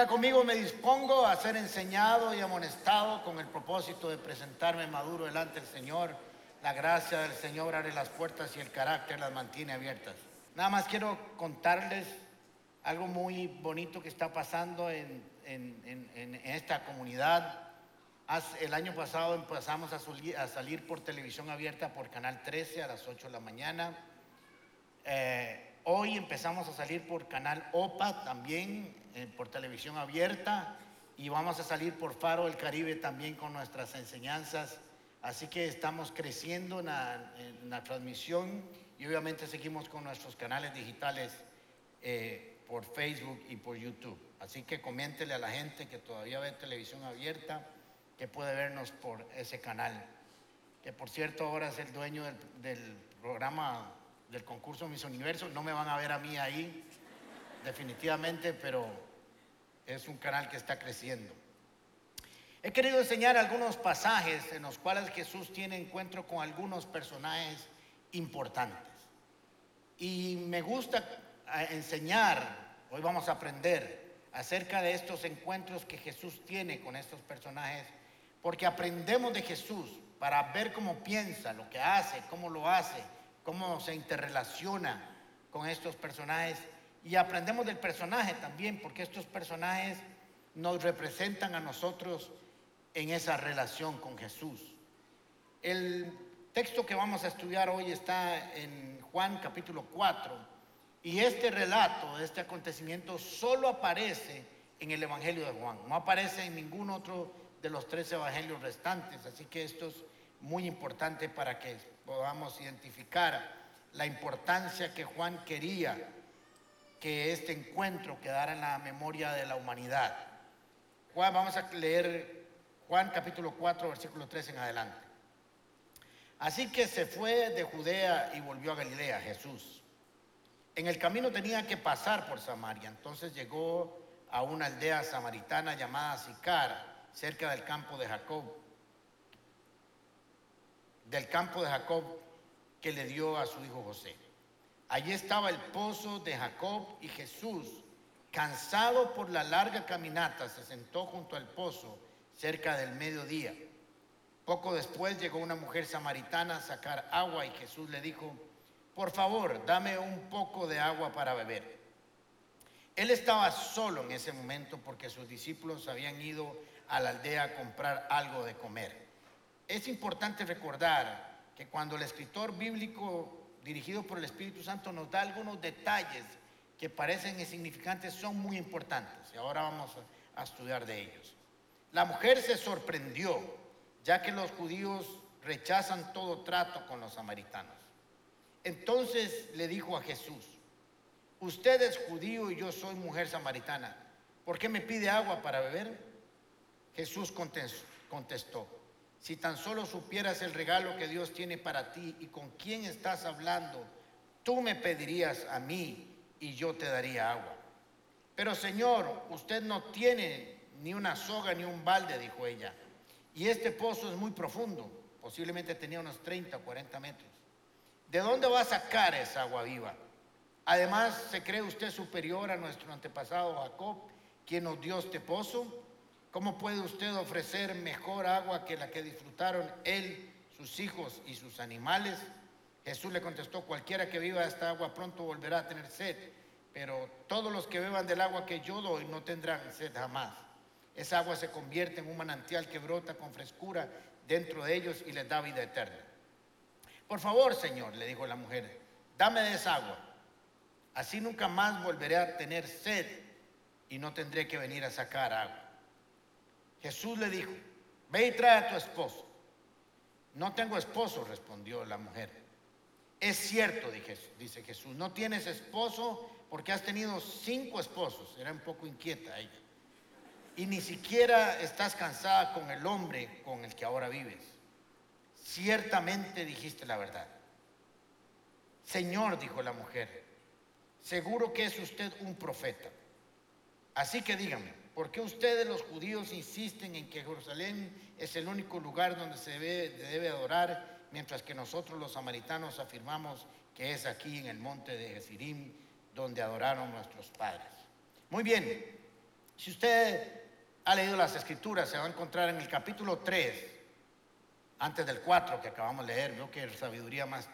Ya conmigo me dispongo a ser enseñado y amonestado con el propósito de presentarme maduro delante del Señor. La gracia del Señor abre las puertas y el carácter las mantiene abiertas. Nada más quiero contarles algo muy bonito que está pasando en, esta comunidad. el año pasado empezamos a, salir, por televisión abierta por Canal 13 a las 8 de la mañana. Eh, Hoy empezamos a salir por canal OPA también, eh, por televisión abierta, y vamos a salir por Faro del Caribe también con nuestras enseñanzas. Así que estamos creciendo en la, transmisión y obviamente seguimos con nuestros canales digitales eh, por Facebook y por YouTube. Así que coméntele a la gente que todavía ve televisión abierta que puede vernos por ese canal. Que por cierto ahora es el dueño del, programa del concurso Mis Universos. No me van a ver a mí ahí, definitivamente, pero es un canal que está creciendo. He querido enseñar algunos pasajes en los cuales Jesús tiene encuentro con algunos personajes importantes. Y me gusta enseñar, hoy vamos a aprender acerca de estos encuentros que Jesús tiene con estos personajes, porque aprendemos de Jesús para ver cómo piensa, lo que hace, cómo lo hace, cómo se interrelaciona con estos personajes y aprendemos del personaje también, porque estos personajes nos representan a nosotros en esa relación con Jesús. El texto que vamos a estudiar hoy está en Juan capítulo 4 y este relato, este acontecimiento solo aparece en el Evangelio de Juan, no aparece en ningún otro de los tres evangelios restantes, así que esto es muy importante para que podamos identificar la importancia que Juan quería que este encuentro quedara en la memoria de la humanidad. Juan, vamos a leer Juan capítulo 4, versículo 3 en adelante. Así que se fue de Judea y volvió a Galilea, Jesús. En el camino tenía que pasar por Samaria, entonces llegó a una aldea samaritana llamada Sicar, cerca del campo de Jacob del campo de Jacob que le dio a su hijo José. Allí estaba el pozo de Jacob y Jesús, cansado por la larga caminata, se sentó junto al pozo cerca del mediodía. Poco después llegó una mujer samaritana a sacar agua y Jesús le dijo, por favor, dame un poco de agua para beber. Él estaba solo en ese momento porque sus discípulos habían ido a la aldea a comprar algo de comer. Es importante recordar que cuando el escritor bíblico dirigido por el Espíritu Santo nos da algunos detalles que parecen insignificantes, son muy importantes. Y ahora vamos a estudiar de ellos. La mujer se sorprendió, ya que los judíos rechazan todo trato con los samaritanos. Entonces le dijo a Jesús, usted es judío y yo soy mujer samaritana, ¿por qué me pide agua para beber? Jesús contestó, si tan solo supieras el regalo que Dios tiene para ti y con quién estás hablando, tú me pedirías a mí y yo te daría agua. Pero Señor, usted no tiene ni una soga ni un balde, dijo ella. Y este pozo es muy profundo, posiblemente tenía unos 30 o 40 metros. ¿De dónde va a sacar esa agua viva? Además, ¿se cree usted superior a nuestro antepasado Jacob, quien nos dio este pozo? ¿Cómo puede usted ofrecer mejor agua que la que disfrutaron él, sus hijos y sus animales? Jesús le contestó, cualquiera que viva esta agua pronto volverá a tener sed, pero todos los que beban del agua que yo doy no tendrán sed jamás. Esa agua se convierte en un manantial que brota con frescura dentro de ellos y les da vida eterna. Por favor, Señor, le dijo la mujer, dame de esa agua. Así nunca más volveré a tener sed y no tendré que venir a sacar agua. Jesús le dijo, ve y trae a tu esposo. No tengo esposo, respondió la mujer. Es cierto, dice Jesús, no tienes esposo porque has tenido cinco esposos. Era un poco inquieta ella. Y ni siquiera estás cansada con el hombre con el que ahora vives. Ciertamente dijiste la verdad. Señor, dijo la mujer, seguro que es usted un profeta. Así que dígame, ¿Por qué ustedes los judíos insisten en que Jerusalén es el único lugar donde se debe, adorar, mientras que nosotros los samaritanos afirmamos que es aquí en el monte de Gesirim donde adoraron nuestros padres? Muy bien, Si usted ha leído las escrituras, se va a encontrar en el capítulo 3, antes del 4 que acabamos de leer, veo que es sabiduría más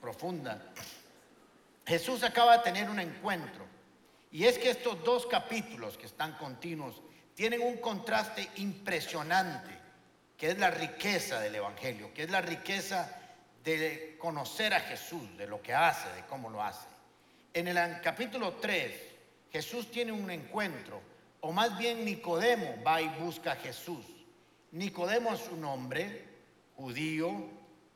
profunda. Jesús acaba de tener un encuentro. Y es que estos dos capítulos que están continuos tienen un contraste impresionante, que es la riqueza del Evangelio, que es la riqueza de conocer a Jesús, de lo que hace, de cómo lo hace. En el capítulo 3, Jesús tiene un encuentro, o más bien Nicodemo va y busca a Jesús. Nicodemo es un hombre judío,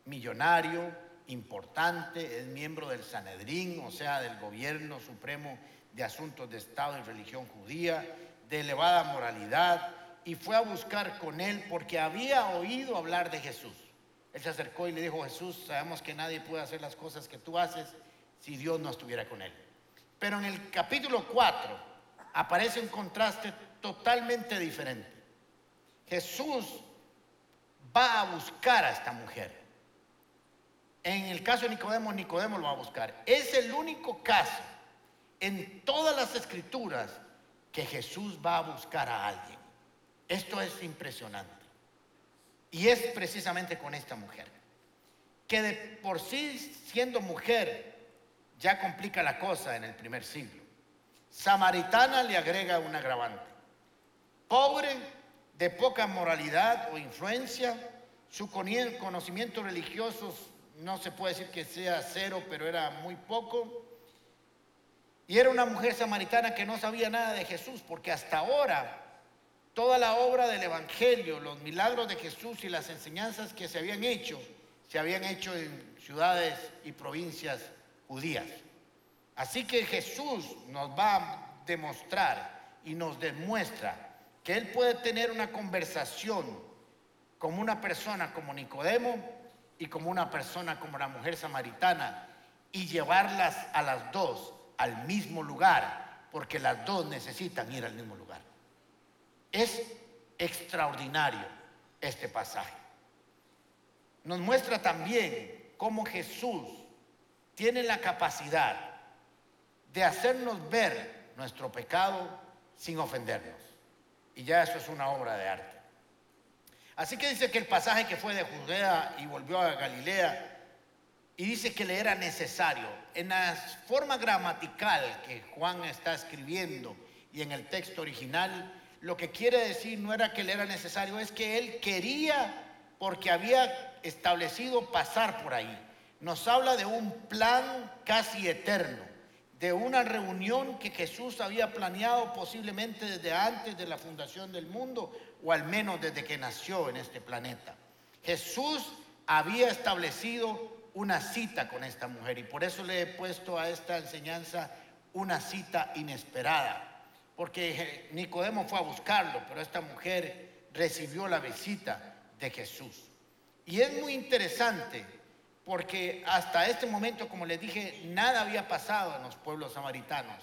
millonario, importante, es miembro del Sanedrín, o sea, del gobierno supremo de asuntos de Estado y religión judía, de elevada moralidad, y fue a buscar con él porque había oído hablar de Jesús. Él se acercó y le dijo, Jesús, sabemos que nadie puede hacer las cosas que tú haces si Dios no estuviera con él. Pero en el capítulo 4 aparece un contraste totalmente diferente. Jesús va a buscar a esta mujer. En el caso de Nicodemo, Nicodemo lo va a buscar. Es el único caso en todas las escrituras que Jesús va a buscar a alguien. Esto es impresionante. Y es precisamente con esta mujer, que de por sí siendo mujer ya complica la cosa en el primer siglo. Samaritana le agrega un agravante. Pobre, de poca moralidad o influencia, su conocimiento religioso no se puede decir que sea cero, pero era muy poco. Y era una mujer samaritana que no sabía nada de Jesús, porque hasta ahora toda la obra del Evangelio, los milagros de Jesús y las enseñanzas que se habían hecho, se habían hecho en ciudades y provincias judías. Así que Jesús nos va a demostrar y nos demuestra que Él puede tener una conversación como una persona como Nicodemo y como una persona como la mujer samaritana y llevarlas a las dos al mismo lugar, porque las dos necesitan ir al mismo lugar. Es extraordinario este pasaje. Nos muestra también cómo Jesús tiene la capacidad de hacernos ver nuestro pecado sin ofendernos. Y ya eso es una obra de arte. Así que dice que el pasaje que fue de Judea y volvió a Galilea, y dice que le era necesario. En la forma gramatical que Juan está escribiendo y en el texto original, lo que quiere decir no era que le era necesario, es que él quería porque había establecido pasar por ahí. Nos habla de un plan casi eterno, de una reunión que Jesús había planeado posiblemente desde antes de la fundación del mundo o al menos desde que nació en este planeta. Jesús había establecido una cita con esta mujer y por eso le he puesto a esta enseñanza una cita inesperada porque Nicodemo fue a buscarlo, pero esta mujer recibió la visita de Jesús. Y es muy interesante porque hasta este momento, como les dije, nada había pasado en los pueblos samaritanos.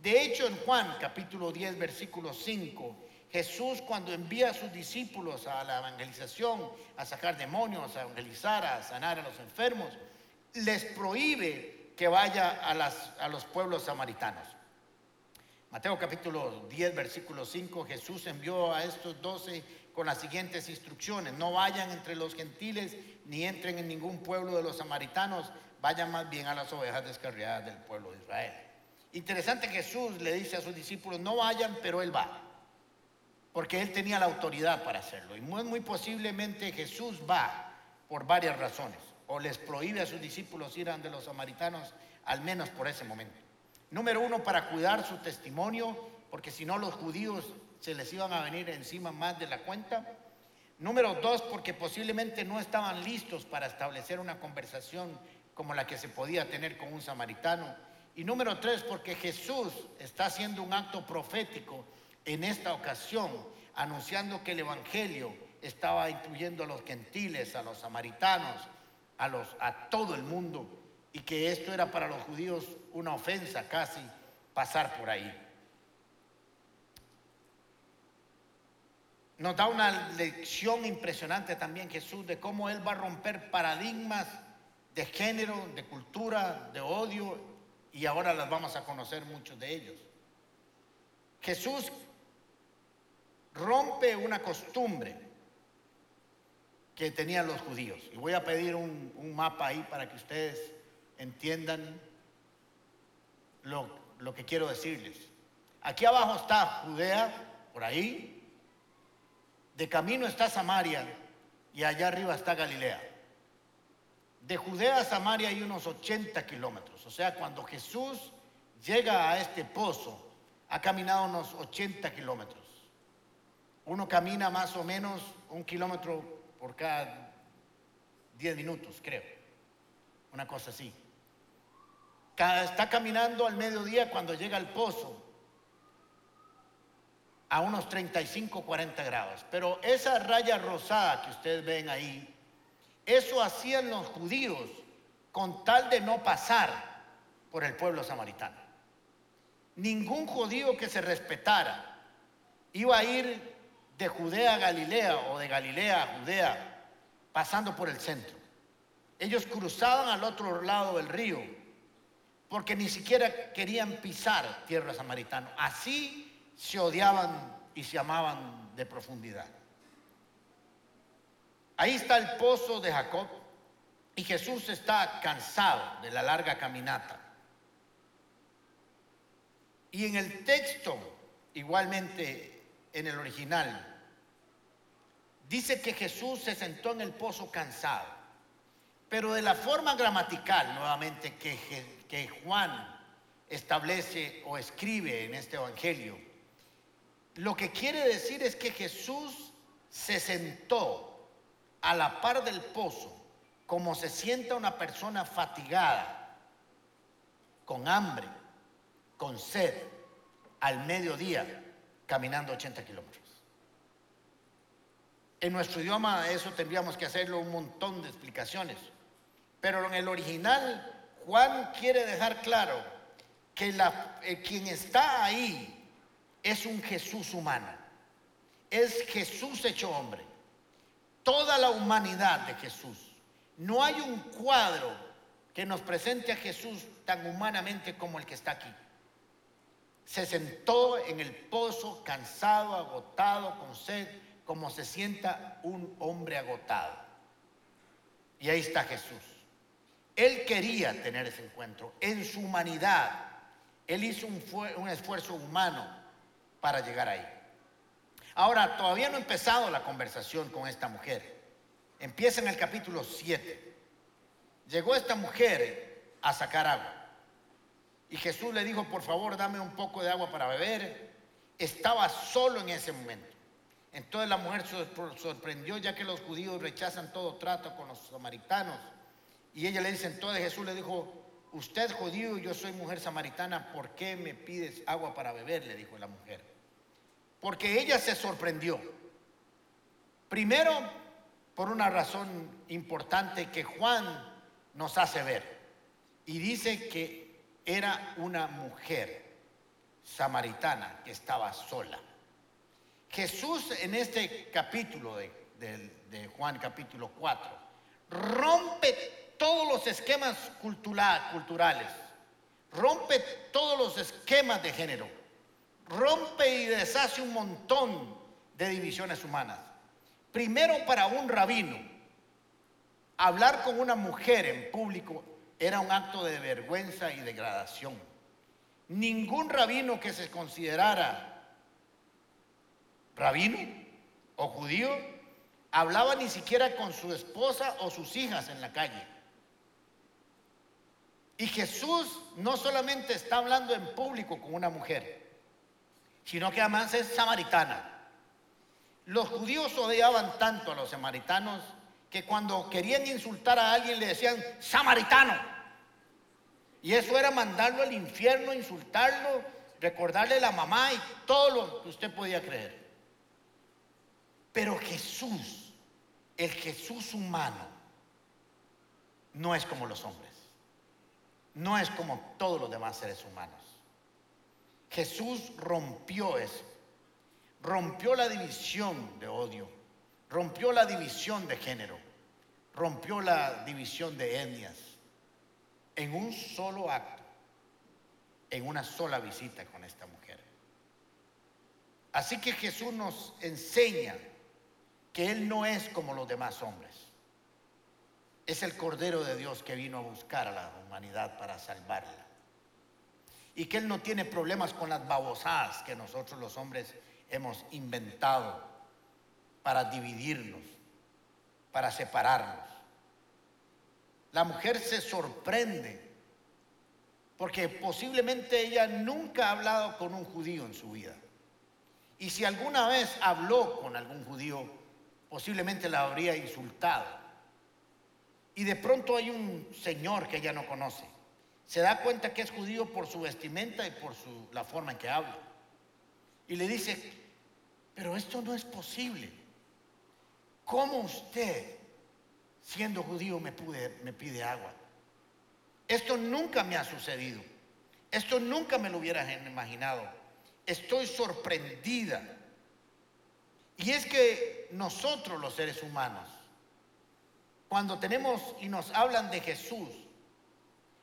De hecho, en Juan capítulo 10, versículo 5, Jesús cuando envía a sus discípulos a la evangelización, a sacar demonios, a evangelizar, a sanar a los enfermos, les prohíbe que vaya a, a los pueblos samaritanos. Mateo capítulo 10, versículo 5, Jesús envió a estos doce con las siguientes instrucciones. No vayan entre los gentiles ni entren en ningún pueblo de los samaritanos, vayan más bien a las ovejas descarriadas del pueblo de Israel. Interesante Jesús le dice a sus discípulos, no vayan, pero Él va, porque Él tenía la autoridad para hacerlo. Y muy, posiblemente Jesús va por varias razones, o les prohíbe a sus discípulos ir ante los samaritanos, al menos por ese momento. Número uno, para cuidar su testimonio, porque si no los judíos se les iban a venir encima más de la cuenta. Número dos, porque posiblemente no estaban listos para establecer una conversación como la que se podía tener con un samaritano. Y número tres, porque Jesús está haciendo un acto profético en esta ocasión, anunciando que el Evangelio estaba incluyendo a los gentiles, a los samaritanos, a, todo el mundo y que esto era para los judíos una ofensa casi pasar por ahí. Nos da una lección impresionante también Jesús de cómo Él va a romper paradigmas de género, de cultura, de odio, y ahora las vamos a conocer muchos de ellos. Jesús rompe una costumbre que tenían los judíos. Y voy a pedir un, mapa ahí para que ustedes entiendan lo que quiero decirles. Aquí abajo está Judea, por ahí. De camino está Samaria y allá arriba está Galilea. De Judea a Samaria hay unos 80 kilómetros. O sea, cuando Jesús llega a este pozo, ha caminado unos 80 kilómetros. Uno camina más o menos un kilómetro por cada 10 minutos, creo. Una cosa así. Está caminando al mediodía cuando llega al pozo a unos 35, 40 grados. Pero esa raya rosada que ustedes ven ahí, eso hacían los judíos con tal de no pasar por el pueblo samaritano. Ningún judío que se respetara iba a ir de Judea a Galilea o de Galilea a Judea pasando por el centro. Ellos cruzaban al otro lado del río porque ni siquiera querían pisar tierra samaritana. Así se odiaban y se amaban de profundidad. Ahí está el pozo de Jacob y Jesús está cansado de la larga caminata. Y en el texto, igualmente en el original, dice que Jesús se sentó en el pozo cansado. Pero de la forma gramatical, nuevamente, que, que Juan establece o escribe en este Evangelio, lo que quiere decir es que Jesús se sentó a la par del pozo como se sienta una persona fatigada, con hambre, con sed, al mediodía, caminando 80 kilómetros. En nuestro idioma eso tendríamos que hacerlo un montón de explicaciones, pero en el original Juan quiere dejar claro que eh, quien está ahí es un Jesús humano. Es Jesús hecho hombre. Toda la humanidad de Jesús. No hay un cuadro que nos presente a Jesús tan humanamente como el que está aquí. Se sentó en el pozo cansado, agotado, con sed, como se sienta un hombre agotado. Y ahí está Jesús. Él quería tener ese encuentro. En su humanidad, Él hizo un, esfuerzo humano para llegar ahí. Ahora, todavía no he empezado la conversación con esta mujer. Empieza en el capítulo 7. Llegó esta mujer a sacar agua. Y Jesús le dijo, por favor, dame un poco de agua para beber. Estaba solo en ese momento. Entonces la mujer sorprendió ya que los judíos rechazan todo trato con los samaritanos. Y ella le dice, entonces Jesús le dijo, usted judío yo soy mujer samaritana, ¿por qué me pides agua para beber? Le dijo la mujer porque ella se sorprendió. Primero, por una razón importante que Juan nos hace ver. Y dice que era una mujer samaritana que estaba sola. Jesús en este capítulo de, Juan capítulo 4 rompe todos los esquemas culturales, rompe todos los esquemas de género rompe y deshace un montón de divisiones humanas. Primero para un rabino, hablar con una mujer en público era un acto de vergüenza y degradación. Ningún rabino que se considerara rabino o judío hablaba ni siquiera con su esposa o sus hijas en la calle. Y Jesús no solamente está hablando en público con una mujer, sino que además es samaritana. Los judíos odiaban tanto a los samaritanos que cuando querían insultar a alguien le decían samaritano. Y eso era mandarlo al infierno, insultarlo, recordarle a la mamá y todo lo que usted podía creer. Pero Jesús, el Jesús humano, no es como los hombres. No es como todos los demás seres humanos. Jesús rompió eso. Rompió la división de odio. Rompió la división de género. Rompió la división de etnias. En un solo acto. En una sola visita con esta mujer. Así que Jesús nos enseña que Él no es como los demás hombres. Es el Cordero de Dios que vino a buscar a la humanidad para salvarla. Y que Él no tiene problemas con las babosadas que nosotros los hombres hemos inventado para dividirnos, para separarnos. La mujer se sorprende porque posiblemente ella nunca ha hablado con un judío en su vida. Y si alguna vez habló con algún judío, posiblemente la habría insultado. Y de pronto hay un señor que ella no conoce. Se da cuenta que es judío por su vestimenta y por su, la forma en que habla. Y le dice, pero esto no es posible. ¿Cómo usted, siendo judío, me, pide agua? Esto nunca me ha sucedido. Esto nunca me lo hubiera imaginado estoy sorprendida. Y es que nosotros los seres humanos, cuando tenemos y nos hablan de Jesús,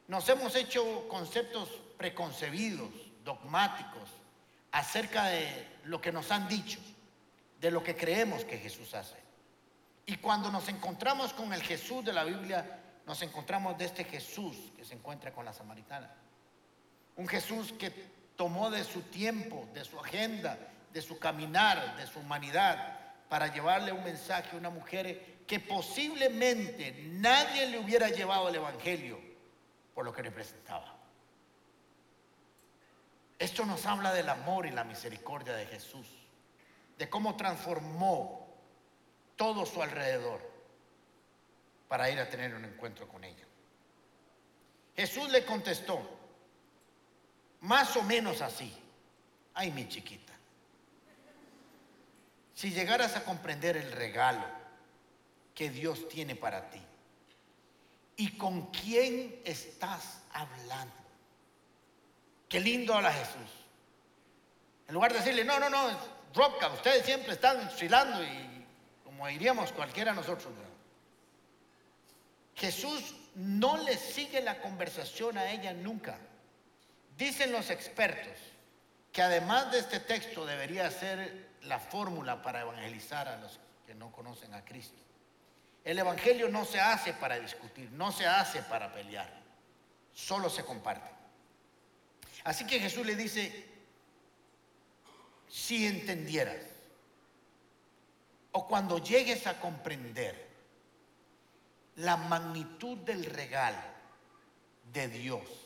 nos hemos hecho conceptos preconcebidos, dogmáticos, acerca de lo que nos han dicho, de lo que creemos que Jesús hace. Y cuando nos encontramos con el Jesús de la Biblia, nos encontramos de este Jesús que se encuentra con la samaritana. Un Jesús que tomó de su tiempo, de su agenda, de su caminar, de su humanidad, para llevarle un mensaje a una mujer que posiblemente nadie le hubiera llevado el Evangelio por lo que representaba. Esto nos habla del amor y la misericordia de Jesús, de cómo transformó todo su alrededor para ir a tener un encuentro con ella. Jesús le contestó, más o menos así. Ay, mi chiquita. Si llegaras a comprender el regalo que Dios tiene para ti y con quién estás hablando. Qué lindo habla Jesús. En lugar de decirle, no, no, no, roca, ustedes siempre están oscilando y como diríamos cualquiera de nosotros. Jesús no le sigue la conversación a ella nunca. Dicen los expertos que además de este texto debería ser la fórmula para evangelizar a los que no conocen a Cristo. El Evangelio no se hace para discutir, no se hace para pelear, solo se comparte. Así que Jesús le dice, si entendieras, o cuando llegues a comprender la magnitud del regalo de Dios,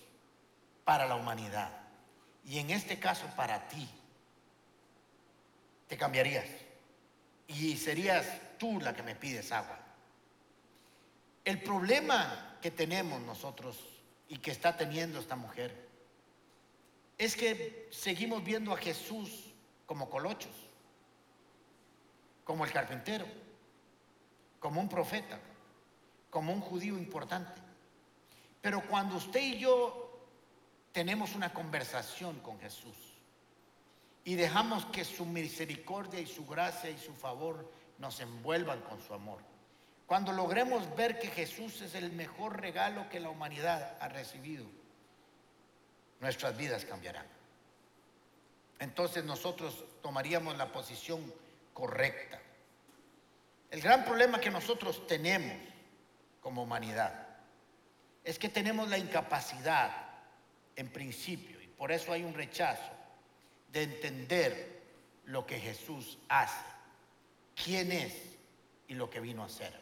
para la humanidad. Y en este caso para ti, te cambiarías. Y serías tú la que me pides agua. El problema que tenemos nosotros y que está teniendo esta mujer es que seguimos viendo a Jesús como colochos, como el carpintero, como un profeta, como un judío importante. Pero cuando usted y yo tenemos una conversación con Jesús y dejamos que su misericordia y su gracia y su favor nos envuelvan con su amor. Cuando logremos ver que Jesús es el mejor regalo que la humanidad ha recibido, nuestras vidas cambiarán. Entonces nosotros tomaríamos la posición correcta. El gran problema que nosotros tenemos como humanidad es que tenemos la incapacidad en principio, y por eso hay un rechazo de entender lo que Jesús hace, quién es y lo que vino a hacer.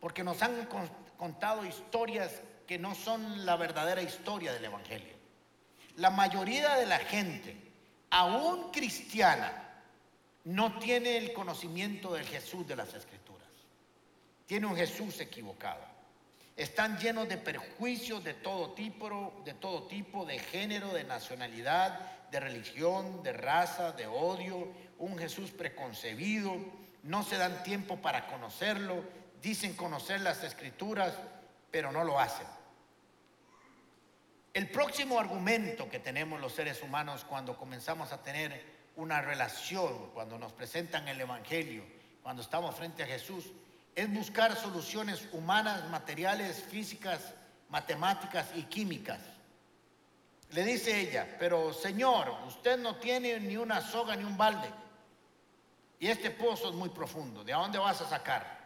Porque nos han contado historias que no son la verdadera historia del Evangelio. La mayoría de la gente, aún cristiana, no tiene el conocimiento del Jesús de las Escrituras. Tiene un Jesús equivocado. Están llenos de perjuicios de todo tipo, de todo tipo, de género, de nacionalidad, de religión, de raza, de odio, un Jesús preconcebido, no se dan tiempo para conocerlo, dicen conocer las escrituras, pero no lo hacen. El próximo argumento que tenemos los seres humanos cuando comenzamos a tener una relación, cuando nos presentan el Evangelio, cuando estamos frente a Jesús, es buscar soluciones humanas, materiales, físicas, matemáticas y químicas. le dice ella, pero Señor, usted no tiene ni una soga ni un balde. Y este pozo es muy profundo. ¿De dónde vas a sacar?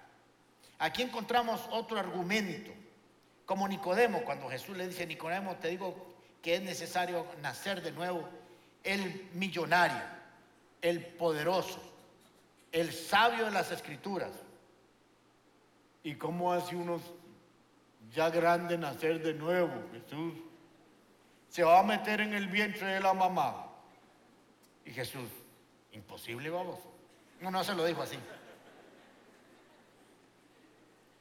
Aquí encontramos otro argumento. Como Nicodemo, cuando Jesús le dice, Nicodemo, te digo que es necesario nacer de nuevo. El millonario, el poderoso, el sabio de las escrituras. ¿Y cómo hace uno ya grande nacer de nuevo, Jesús? Se va a meter en el vientre de la mamá. Y Jesús, imposible, vamos. No, no se lo dijo así.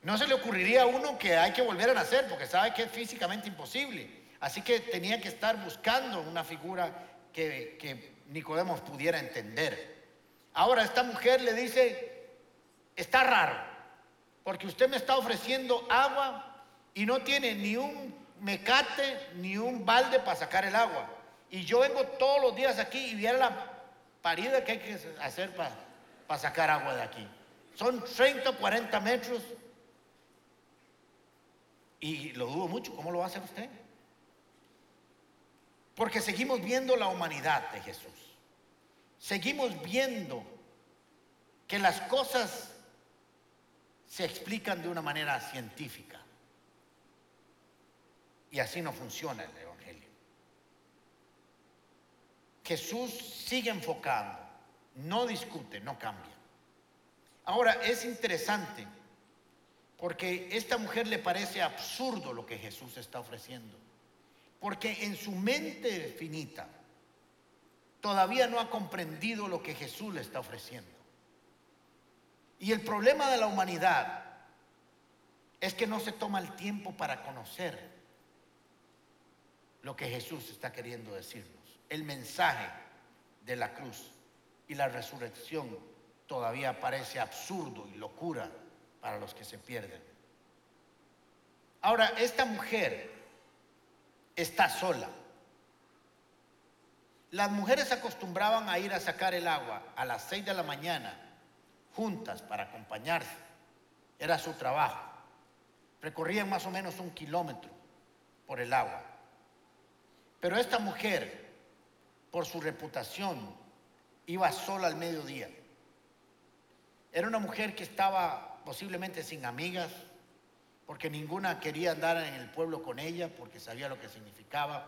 No se le ocurriría a uno que hay que volver a nacer porque sabe que es físicamente imposible. Así que tenía que estar buscando una figura que, que Nicodemos pudiera entender. Ahora esta mujer le dice, está raro, porque usted me está ofreciendo agua y no tiene ni un mecate ni un balde para sacar el agua. Y yo vengo todos los días aquí y viera la parida que hay que hacer para, sacar agua de aquí. Son 30 o 40 metros. Y lo dudo mucho, ¿cómo lo va a hacer usted? Porque seguimos viendo la humanidad de Jesús. Seguimos viendo que las cosas se explican de una manera científica. Y así no funciona el Evangelio. Jesús sigue enfocando, no discute, no cambia. Ahora, es interesante porque esta mujer le parece absurdo lo que Jesús está ofreciendo. Porque en su mente finita todavía no ha comprendido lo que Jesús le está ofreciendo. Y el problema de la humanidad es que no se toma el tiempo para conocer lo que Jesús está queriendo decirnos. El mensaje de la cruz y la resurrección todavía parece absurdo y locura para los que se pierden. Ahora, esta mujer está sola. Las mujeres acostumbraban a ir a sacar el agua a las seis de la mañana juntas para acompañarse. Era su trabajo. Recorrían más o menos un kilómetro por el agua. Pero esta mujer, por su reputación, iba sola al mediodía. Era una mujer que estaba posiblemente sin amigas, porque ninguna quería andar en el pueblo con ella, porque sabía lo que significaba.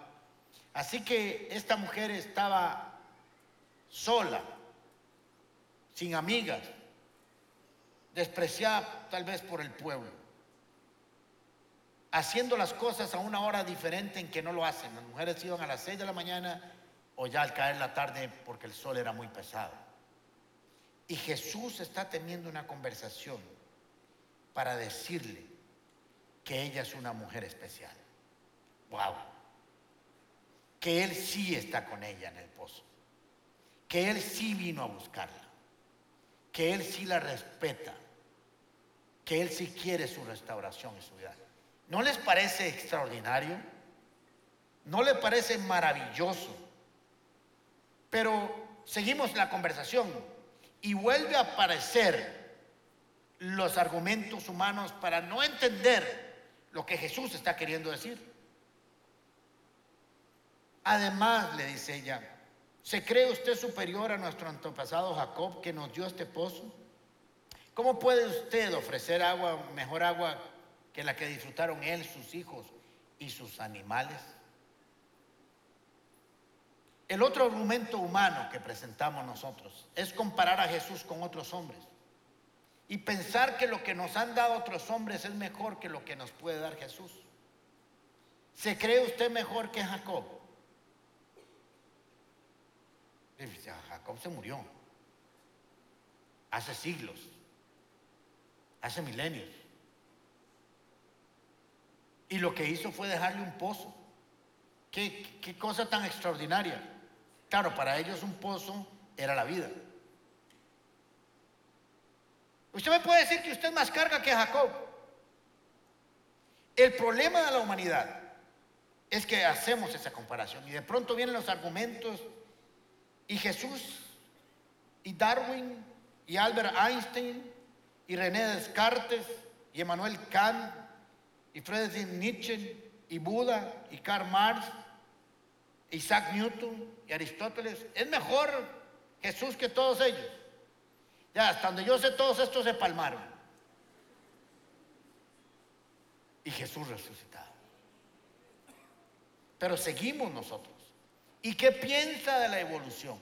Así que esta mujer estaba sola, sin amigas, despreciada tal vez por el pueblo haciendo las cosas a una hora diferente en que no lo hacen. Las mujeres iban a las 6 de la mañana o ya al caer la tarde porque el sol era muy pesado. Y Jesús está teniendo una conversación para decirle que ella es una mujer especial. Wow. Que Él sí está con ella en el pozo. Que Él sí vino a buscarla. Que Él sí la respeta. Que Él sí quiere su restauración y su vida. ¿No les parece extraordinario? ¿No les parece maravilloso? Pero seguimos la conversación y vuelve a aparecer los argumentos humanos para no entender lo que Jesús está queriendo decir. Además, le dice ella, ¿se cree usted superior a nuestro antepasado Jacob que nos dio este pozo? ¿Cómo puede usted ofrecer agua, mejor agua que la que disfrutaron él, sus hijos y sus animales. El otro argumento humano que presentamos nosotros es comparar a Jesús con otros hombres y pensar que lo que nos han dado otros hombres es mejor que lo que nos puede dar Jesús. ¿Se cree usted mejor que Jacob? Jacob se murió hace siglos, hace milenios. Y lo que hizo fue dejarle un pozo. ¿Qué, qué cosa tan extraordinaria. Claro, para ellos un pozo era la vida. Usted me puede decir que usted más carga que Jacob. El problema de la humanidad es que hacemos esa comparación y de pronto vienen los argumentos y Jesús y Darwin y Albert Einstein y René Descartes y Emmanuel Kant y Friedrich Nietzsche y Buda y Karl Marx Isaac Newton y Aristóteles. Es mejor Jesús que todos ellos. Ya, hasta donde yo sé, todos estos se palmaron. Y Jesús resucitado. Pero seguimos nosotros. ¿Y qué piensa de la evolución?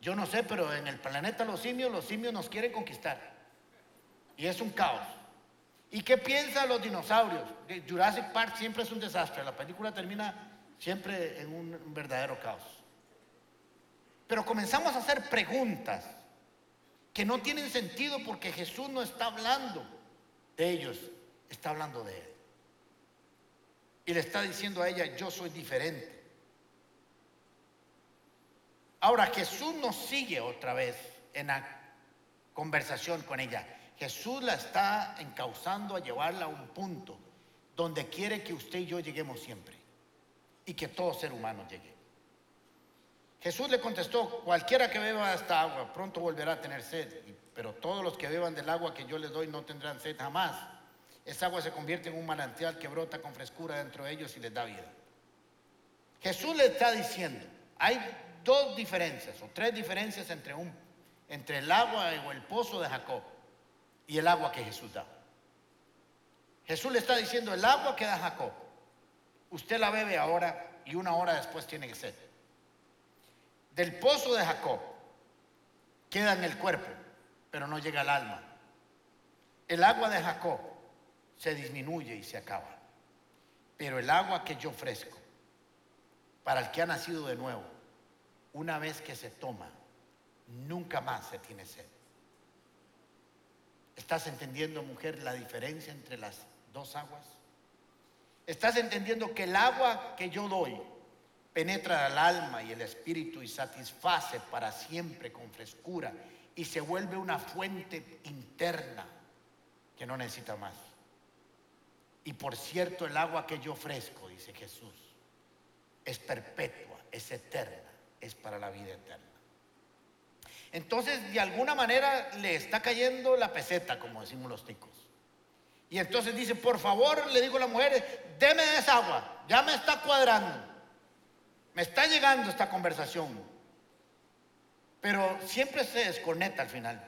Yo no sé, pero en el planeta los simios, los simios nos quieren conquistar. Y es un caos. ¿Y qué piensan los dinosaurios? Jurassic Park siempre es un desastre. La película termina siempre en un verdadero caos. Pero comenzamos a hacer preguntas que no tienen sentido porque Jesús no está hablando de ellos, está hablando de Él. Y le está diciendo a ella, yo soy diferente. Ahora Jesús nos sigue otra vez en la conversación con ella. Jesús la está encauzando a llevarla a un punto donde quiere que usted y yo lleguemos siempre y que todo ser humano llegue. Jesús le contestó, cualquiera que beba esta agua pronto volverá a tener sed, pero todos los que beban del agua que yo les doy no tendrán sed jamás. Esa agua se convierte en un manantial que brota con frescura dentro de ellos y les da vida. Jesús le está diciendo, hay dos diferencias o tres diferencias entre, un, entre el agua o el pozo de Jacob y el agua que Jesús da. Jesús le está diciendo, el agua que da Jacob, usted la bebe ahora y una hora después tiene que. Del pozo de Jacob queda en el cuerpo, pero no llega al alma. El agua de Jacob se disminuye y se acaba. Pero el agua que yo ofrezco para el que ha nacido de nuevo, una vez que se toma, nunca más se tiene sed. ¿Estás entendiendo, mujer, la diferencia entre las dos aguas? ¿Estás entendiendo que el agua que yo doy penetra al alma y el espíritu y satisface para siempre con frescura y se vuelve una fuente interna que no necesita más? Y por cierto, el agua que yo ofrezco, dice Jesús, es perpetua, es eterna es para la vida eterna. Entonces, de alguna manera le está cayendo la peseta, como decimos los ticos. Y entonces dice, por favor, le digo a la mujer, deme esa agua, ya me está cuadrando. Me está llegando esta conversación. Pero siempre se desconecta al final.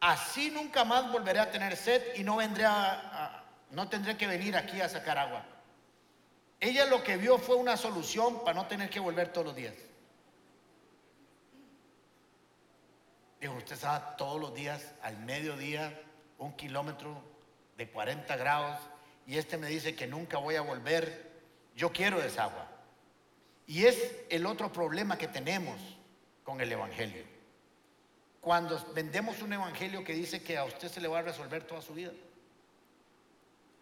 Así nunca más volveré a tener sed y no vendré a, no tendré que venir aquí a sacar agua. Ella lo que vio fue una solución para no tener que volver todos los días. Dijo, usted sabe todos los días, al mediodía, un kilómetro de 40 grados, y este me dice que nunca voy a volver. Yo quiero esa agua. Y es el otro problema que tenemos con el Evangelio. Cuando vendemos un Evangelio que dice que a usted se le va a resolver toda su vida.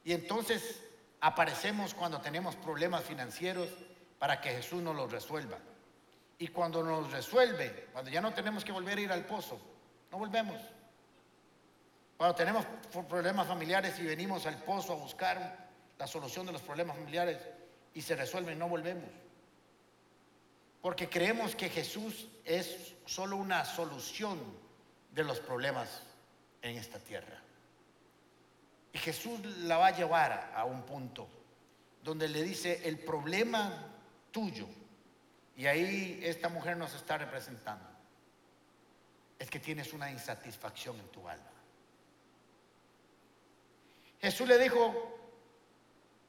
Y entonces aparecemos cuando tenemos problemas financieros para que Jesús nos los resuelva. Y cuando nos resuelve, cuando ya no tenemos que volver a ir al pozo, no volvemos. Cuando tenemos problemas familiares y venimos al pozo a buscar la solución de los problemas familiares y se resuelven, no volvemos. Porque creemos que Jesús es solo una solución de los problemas en esta tierra. Y Jesús la va a llevar a un punto donde le dice, el problema tuyo, y ahí esta mujer nos está representando, es que tienes una insatisfacción en tu alma. Jesús le dijo,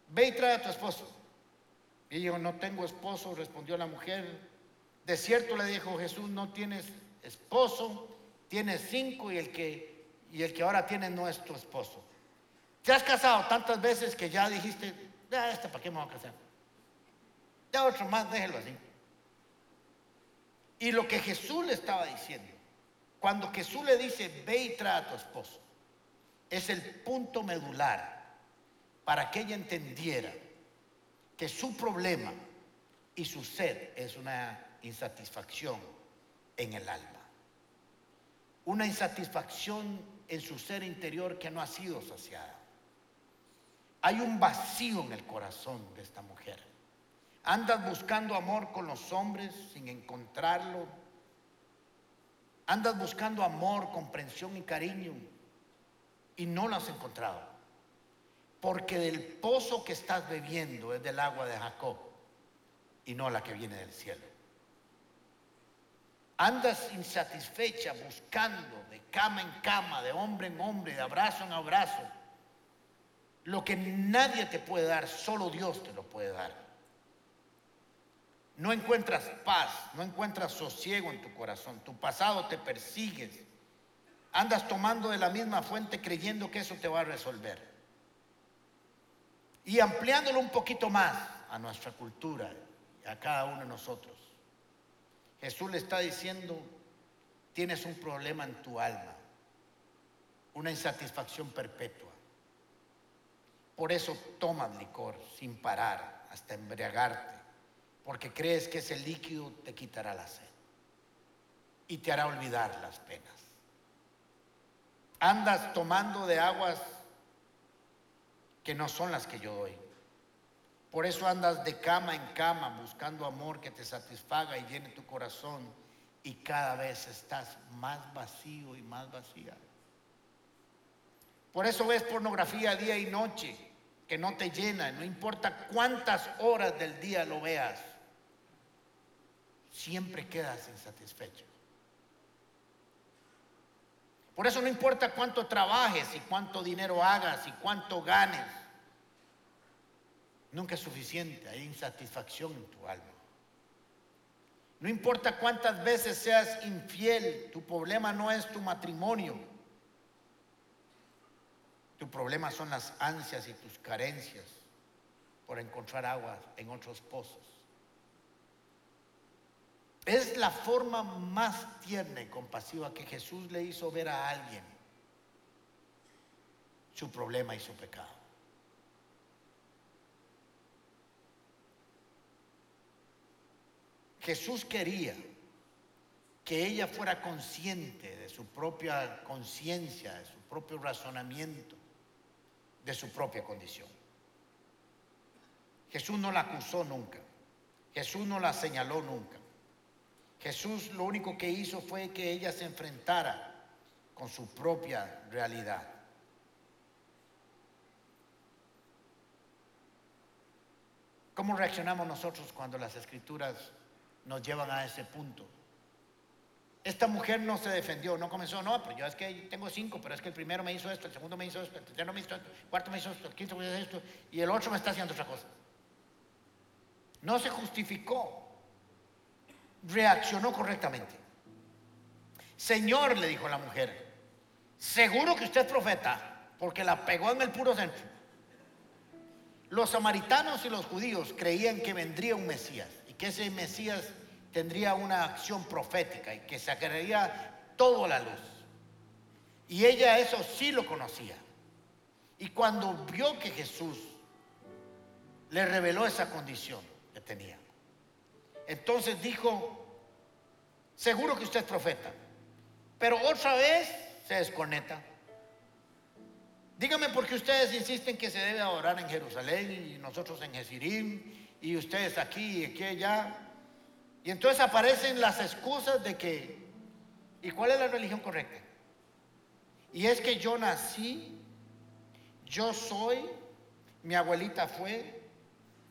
ve y trae a tu esposo. Y yo no tengo esposo, respondió la mujer. De cierto le dijo Jesús, no tienes esposo, tienes cinco y el que, y el que ahora tiene no es tu esposo. Te has casado tantas veces que ya dijiste, ya este para qué me voy a casar. Ya otro más, déjelo así. Y lo que Jesús le estaba diciendo, cuando Jesús le dice, ve y trae a tu esposo, es el punto medular para que ella entendiera que su problema y su sed es una insatisfacción en el alma. Una insatisfacción en su ser interior que no ha sido saciada. Hay un vacío en el corazón de esta mujer. Andas buscando amor con los hombres sin encontrarlo. Andas buscando amor, comprensión y cariño y no lo has encontrado. Porque del pozo que estás bebiendo es del agua de Jacob y no la que viene del cielo. Andas insatisfecha buscando de cama en cama, de hombre en hombre, de abrazo en abrazo. Lo que nadie te puede dar, solo Dios te lo puede dar. No encuentras paz, no encuentras sosiego en tu corazón. Tu pasado te persigues. Andas tomando de la misma fuente creyendo que eso te va a resolver. Y ampliándolo un poquito más a nuestra cultura y a cada uno de nosotros. Jesús le está diciendo, tienes un problema en tu alma, una insatisfacción perpetua. Por eso tomas licor sin parar hasta embriagarte, porque crees que ese líquido te quitará la sed y te hará olvidar las penas. Andas tomando de aguas que no son las que yo doy. Por eso andas de cama en cama buscando amor que te satisfaga y llene tu corazón y cada vez estás más vacío y más vacía. Por eso ves pornografía día y noche que no te llena, no importa cuántas horas del día lo veas, siempre quedas insatisfecho. Por eso no importa cuánto trabajes y cuánto dinero hagas y cuánto ganes. Nunca es suficiente, hay insatisfacción en tu alma. No importa cuántas veces seas infiel, tu problema no es tu matrimonio. Tu problema son las ansias y tus carencias por encontrar agua en otros pozos. Es la forma más tierna y compasiva que Jesús le hizo ver a alguien su problema y su pecado. Jesús quería que ella fuera consciente de su propia conciencia, de su propio razonamiento, de su propia condición. Jesús no la acusó nunca. Jesús no la señaló nunca. Jesús lo único que hizo fue que ella se enfrentara con su propia realidad. ¿Cómo reaccionamos nosotros cuando las escrituras nos llevan a ese punto? Esta mujer no se defendió, no comenzó, no, pero yo es que tengo cinco, pero es que el primero me hizo esto, el segundo me hizo esto, el tercero me hizo esto, el cuarto me hizo esto, el quinto me hizo esto, y el otro me está haciendo otra cosa. No se justificó reaccionó correctamente. Señor, le dijo la mujer, seguro que usted es profeta, porque la pegó en el puro centro. Los samaritanos y los judíos creían que vendría un Mesías y que ese Mesías tendría una acción profética y que sacaría todo a la luz. Y ella eso sí lo conocía. Y cuando vio que Jesús le reveló esa condición que tenía, entonces dijo, seguro que usted es profeta, pero otra vez se desconecta. Dígame por qué ustedes insisten que se debe adorar en Jerusalén y nosotros en Jesirim y ustedes aquí y aquí allá. Y entonces aparecen las excusas de que, ¿y cuál es la religión correcta? Y es que yo nací, yo soy, mi abuelita fue,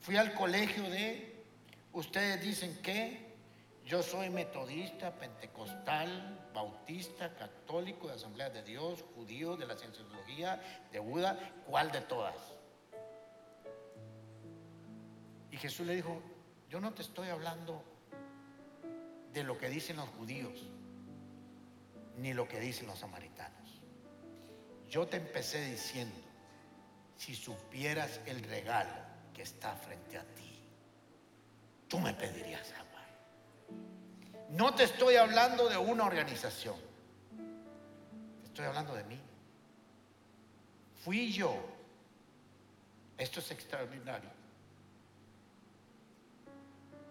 fui al colegio de, Ustedes dicen que yo soy metodista, pentecostal, bautista, católico, de Asamblea de Dios, judío, de la cienciología, de Buda, ¿cuál de todas? Y Jesús le dijo, yo no te estoy hablando de lo que dicen los judíos, ni lo que dicen los samaritanos. Yo te empecé diciendo, si supieras el regalo que está frente a ti, tú me pedirías agua. No te estoy hablando de una organización. Estoy hablando de mí. Fui yo. Esto es extraordinario.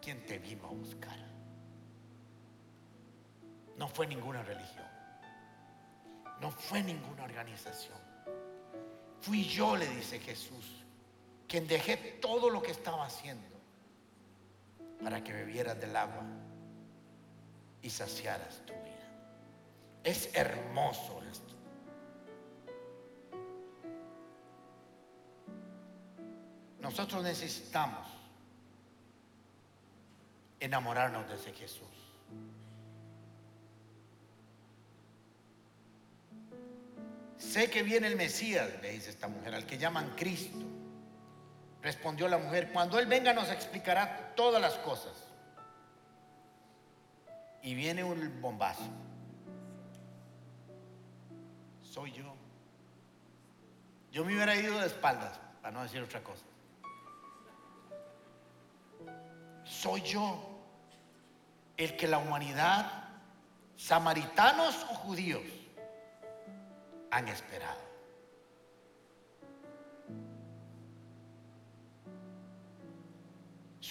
Quien te vino a buscar. No fue ninguna religión. No fue ninguna organización. Fui yo, le dice Jesús, quien dejé todo lo que estaba haciendo para que bebieras del agua y saciaras tu vida. Es hermoso esto. Nosotros necesitamos enamorarnos de ese Jesús. Sé que viene el Mesías, le dice esta mujer, al que llaman Cristo. Respondió la mujer, cuando Él venga nos explicará todas las cosas. Y viene un bombazo. Soy yo. Yo me hubiera ido de espaldas, para no decir otra cosa. Soy yo el que la humanidad, samaritanos o judíos, han esperado.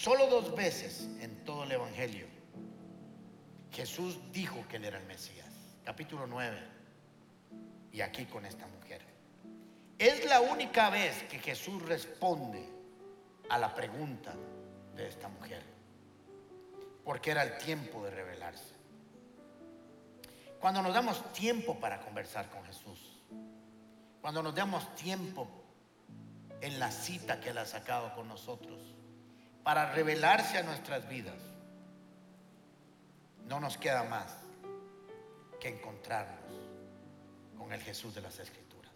Solo dos veces en todo el Evangelio Jesús dijo que él era el Mesías. Capítulo 9. Y aquí con esta mujer. Es la única vez que Jesús responde a la pregunta de esta mujer. Porque era el tiempo de revelarse. Cuando nos damos tiempo para conversar con Jesús, cuando nos damos tiempo en la cita que Él ha sacado con nosotros, para revelarse a nuestras vidas, no nos queda más que encontrarnos con el Jesús de las Escrituras.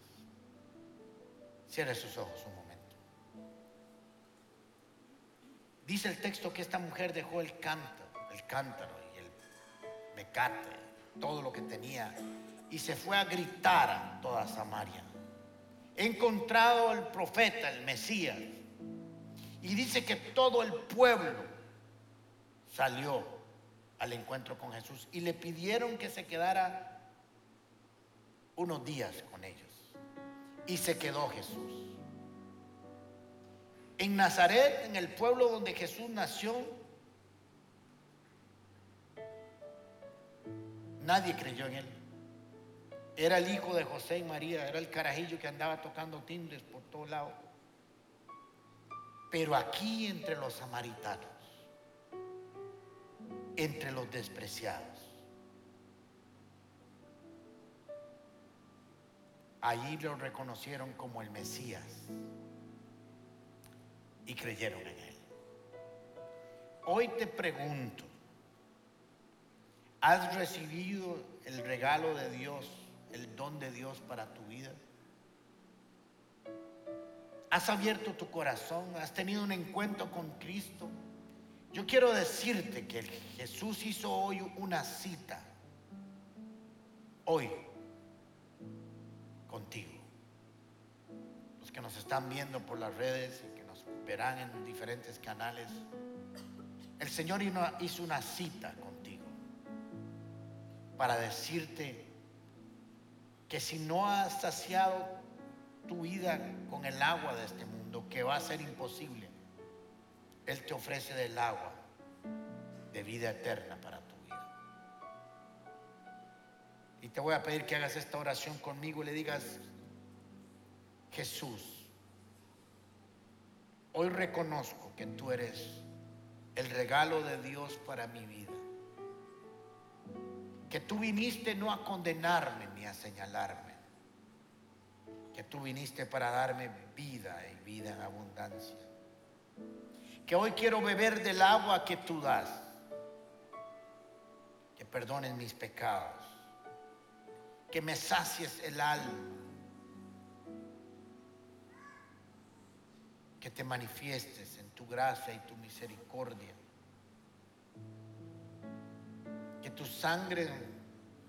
Cierre sus ojos un momento. Dice el texto que esta mujer dejó el cántaro, el cántaro y el mecate, todo lo que tenía, y se fue a gritar a toda Samaria. He encontrado al profeta, el Mesías, y dice que todo el pueblo salió al encuentro con Jesús y le pidieron que se quedara unos días con ellos. Y se quedó Jesús. En Nazaret, en el pueblo donde Jesús nació, nadie creyó en él. Era el hijo de José y María, era el carajillo que andaba tocando timbres por todos lados. Pero aquí entre los samaritanos, entre los despreciados, allí lo reconocieron como el Mesías y creyeron en él. Hoy te pregunto, ¿has recibido el regalo de Dios, el don de Dios para tu vida? ¿Has abierto tu corazón? ¿Has tenido un encuentro con Cristo? Yo quiero decirte que Jesús hizo hoy una cita, hoy, contigo. Los que nos están viendo por las redes y que nos verán en diferentes canales, el Señor hizo una cita contigo para decirte que si no has saciado tu vida con el agua de este mundo, que va a ser imposible, Él te ofrece del agua de vida eterna para tu vida. Y te voy a pedir que hagas esta oración conmigo y le digas, Jesús, hoy reconozco que tú eres el regalo de Dios para mi vida. Que tú viniste no a condenarme ni a señalarme. Que tú viniste para darme vida y vida en abundancia. Que hoy quiero beber del agua que tú das. Que perdones mis pecados. Que me sacies el alma. Que te manifiestes en tu gracia y tu misericordia. Que tu sangre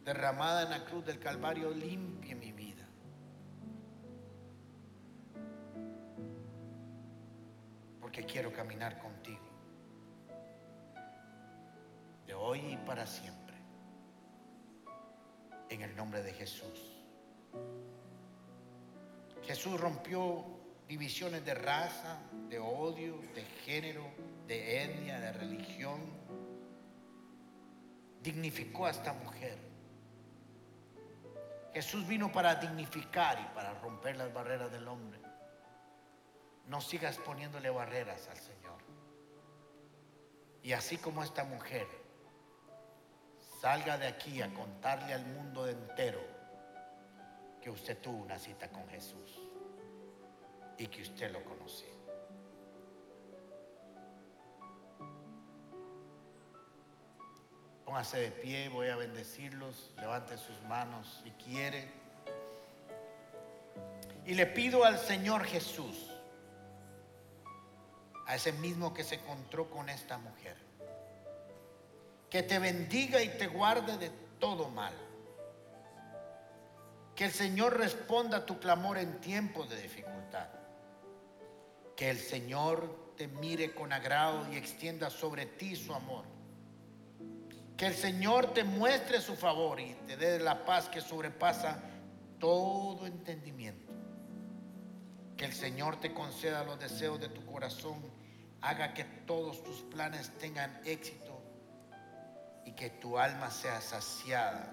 derramada en la cruz del Calvario limpie mi Porque quiero caminar contigo. De hoy y para siempre. En el nombre de Jesús. Jesús rompió divisiones de raza, de odio, de género, de etnia, de religión. Dignificó a esta mujer. Jesús vino para dignificar y para romper las barreras del hombre. No sigas poniéndole barreras al Señor. Y así como esta mujer salga de aquí a contarle al mundo entero que usted tuvo una cita con Jesús y que usted lo conoce. Póngase de pie, voy a bendecirlos, levante sus manos si quiere. Y le pido al Señor Jesús a ese mismo que se encontró con esta mujer, que te bendiga y te guarde de todo mal. Que el Señor responda a tu clamor en tiempos de dificultad. Que el Señor te mire con agrado y extienda sobre ti su amor. Que el Señor te muestre su favor y te dé la paz que sobrepasa todo entendimiento. Que el Señor te conceda los deseos de tu corazón, haga que todos tus planes tengan éxito y que tu alma sea saciada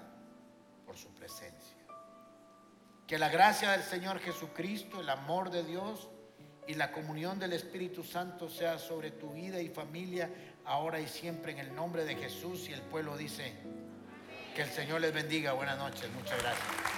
por su presencia. Que la gracia del Señor Jesucristo, el amor de Dios y la comunión del Espíritu Santo sea sobre tu vida y familia ahora y siempre en el nombre de Jesús. Y el pueblo dice que el Señor les bendiga. Buenas noches. Muchas gracias.